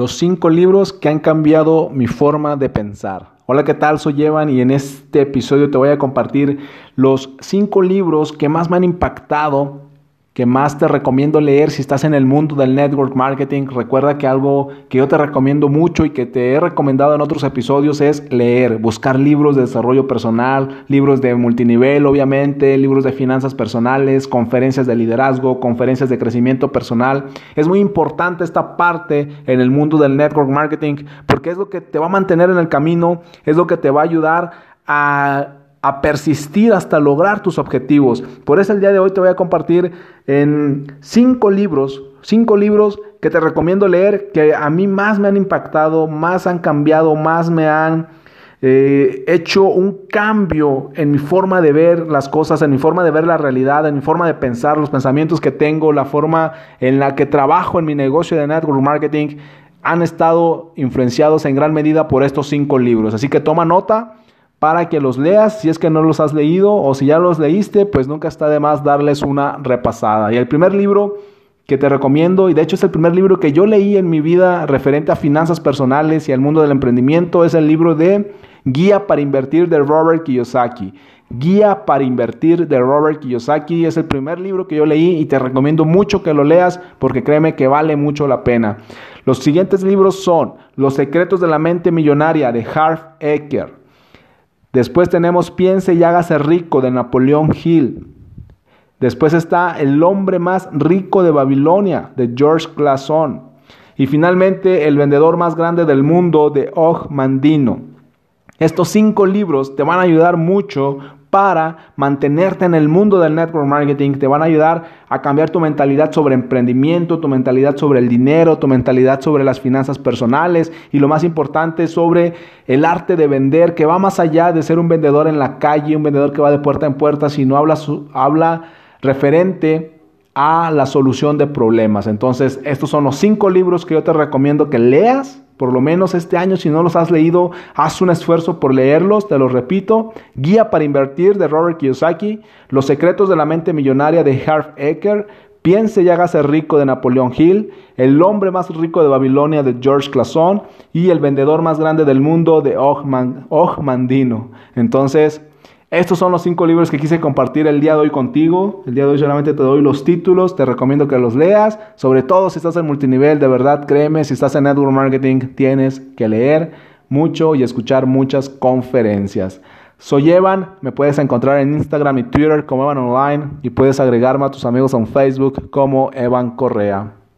los cinco libros que han cambiado mi forma de pensar. Hola, ¿qué tal? Soy Evan y en este episodio te voy a compartir los cinco libros que más me han impactado que más te recomiendo leer si estás en el mundo del network marketing. Recuerda que algo que yo te recomiendo mucho y que te he recomendado en otros episodios es leer, buscar libros de desarrollo personal, libros de multinivel, obviamente, libros de finanzas personales, conferencias de liderazgo, conferencias de crecimiento personal. Es muy importante esta parte en el mundo del network marketing porque es lo que te va a mantener en el camino, es lo que te va a ayudar a a persistir hasta lograr tus objetivos. Por eso el día de hoy te voy a compartir en cinco libros, cinco libros que te recomiendo leer, que a mí más me han impactado, más han cambiado, más me han eh, hecho un cambio en mi forma de ver las cosas, en mi forma de ver la realidad, en mi forma de pensar, los pensamientos que tengo, la forma en la que trabajo en mi negocio de network marketing, han estado influenciados en gran medida por estos cinco libros. Así que toma nota para que los leas si es que no los has leído o si ya los leíste, pues nunca está de más darles una repasada. Y el primer libro que te recomiendo, y de hecho es el primer libro que yo leí en mi vida referente a finanzas personales y al mundo del emprendimiento, es el libro de Guía para Invertir de Robert Kiyosaki. Guía para Invertir de Robert Kiyosaki es el primer libro que yo leí y te recomiendo mucho que lo leas porque créeme que vale mucho la pena. Los siguientes libros son Los secretos de la mente millonaria de Harv Eker. Después tenemos Piense y hágase rico de Napoleón Hill. Después está El hombre más rico de Babilonia de George Clason. Y finalmente El vendedor más grande del mundo de Og Mandino. Estos cinco libros te van a ayudar mucho para mantenerte en el mundo del network marketing, te van a ayudar a cambiar tu mentalidad sobre emprendimiento, tu mentalidad sobre el dinero, tu mentalidad sobre las finanzas personales y lo más importante sobre el arte de vender, que va más allá de ser un vendedor en la calle, un vendedor que va de puerta en puerta, sino habla, habla referente a la solución de problemas. Entonces, estos son los cinco libros que yo te recomiendo que leas por lo menos este año, si no los has leído, haz un esfuerzo por leerlos, te los repito. Guía para invertir de Robert Kiyosaki, Los secretos de la mente millonaria de Harv Eker, Piense y hágase rico de Napoleón Hill, El hombre más rico de Babilonia de George Clason y El vendedor más grande del mundo de Og, Mandino. Entonces, estos son los cinco libros que quise compartir el día de hoy contigo. El día de hoy solamente te doy los títulos, te recomiendo que los leas. Sobre todo si estás en multinivel, de verdad, créeme, si estás en network marketing, tienes que leer mucho y escuchar muchas conferencias. Soy Evan, me puedes encontrar en Instagram y Twitter como Evan Online y puedes agregarme a tus amigos en Facebook como Evan Correa.